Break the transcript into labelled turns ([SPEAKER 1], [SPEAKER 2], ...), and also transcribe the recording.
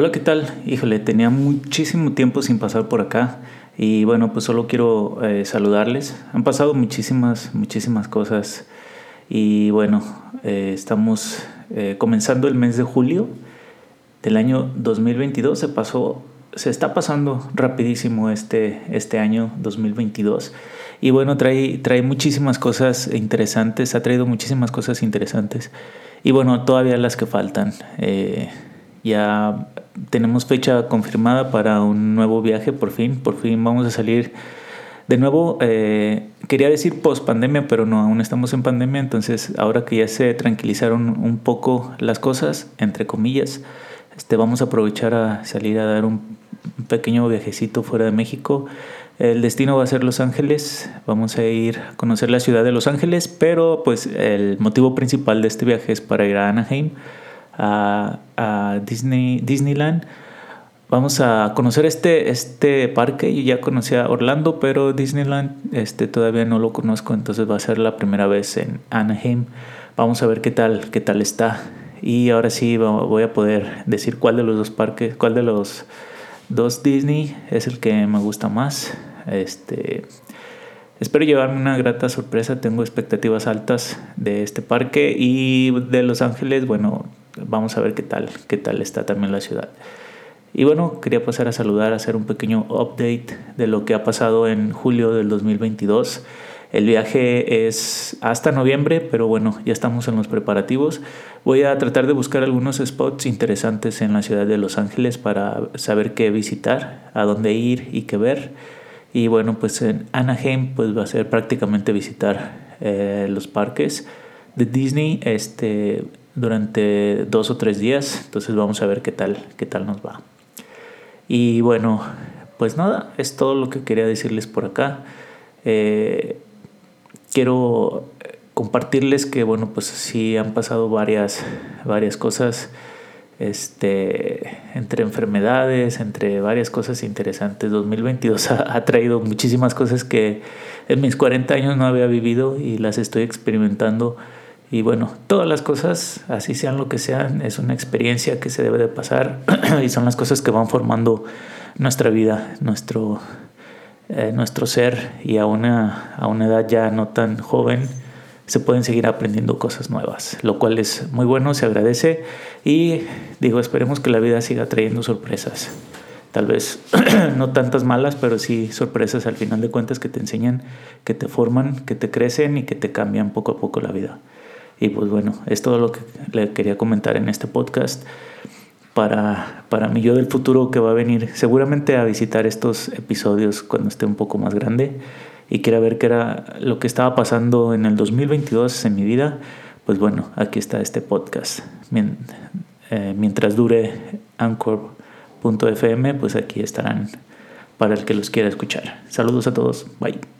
[SPEAKER 1] Hola, ¿qué tal? Híjole, tenía muchísimo tiempo sin pasar por acá y bueno, pues solo quiero eh, saludarles. Han pasado muchísimas, muchísimas cosas y bueno, eh, estamos eh, comenzando el mes de julio del año 2022. Se pasó, se está pasando rapidísimo este, este año 2022 y bueno, trae, trae muchísimas cosas interesantes, ha traído muchísimas cosas interesantes y bueno, todavía las que faltan. Ya tenemos fecha confirmada para un nuevo viaje, por fin, por fin vamos a salir de nuevo, eh, quería decir post pandemia, pero no, aún estamos en pandemia, entonces ahora que ya se tranquilizaron un poco las cosas, entre comillas, este, vamos a aprovechar a salir a dar un pequeño viajecito fuera de México. El destino va a ser Los Ángeles, vamos a ir a conocer la ciudad de Los Ángeles, pero pues el motivo principal de este viaje es para ir a Anaheim a, Disney, Disneyland. Vamos a conocer este, este parque. Yo ya conocía Orlando, pero Disneyland este, todavía no lo conozco, entonces va a ser la primera vez en Anaheim. Vamos a ver qué tal, qué tal está. Y ahora sí voy a poder decir cuál de los dos parques, cuál de los dos Disney es el que me gusta más. Este, espero llevarme una grata sorpresa. Tengo expectativas altas de este parque y de Los Ángeles. Bueno, vamos a ver qué tal, qué tal está también la ciudad. Y bueno, quería pasar a saludar, a hacer un pequeño update de lo que ha pasado en julio del 2022. El viaje es hasta noviembre, pero bueno, ya estamos en los preparativos. Voy a tratar de buscar algunos spots interesantes en la ciudad de Los Ángeles para saber qué visitar, a dónde ir y qué ver. Y bueno, pues en Anaheim pues va a ser prácticamente visitar eh, los parques de Disney. Este, durante dos o tres días. Entonces vamos a ver qué tal, qué tal nos va. Y bueno, pues nada, es todo lo que quería decirles por acá. Eh, quiero compartirles que bueno, pues sí han pasado varias, varias cosas. Este, entre enfermedades, entre varias cosas interesantes. 2022 ha, ha, traído muchísimas cosas que en mis 40 años no había vivido y las estoy experimentando y bueno, todas las cosas, así sean lo que sean, es una experiencia que se debe de pasar y son las cosas que van formando nuestra vida, nuestro, eh, nuestro ser y a una, a una edad ya no tan joven se pueden seguir aprendiendo cosas nuevas, lo cual es muy bueno, se agradece y digo, esperemos que la vida siga trayendo sorpresas. Tal vez no tantas malas, pero sí sorpresas al final de cuentas que te enseñan, que te forman, que te crecen y que te cambian poco a poco la vida. Y pues bueno, es todo lo que le quería comentar en este podcast para, para mi yo del futuro que va a venir seguramente a visitar estos episodios cuando esté un poco más grande y quiera ver qué era lo que estaba pasando en el 2022 en mi vida, pues bueno, aquí está este podcast. Eh, mientras dure Anchor.fm, pues aquí estarán para el que los quiera escuchar. Saludos a todos, bye.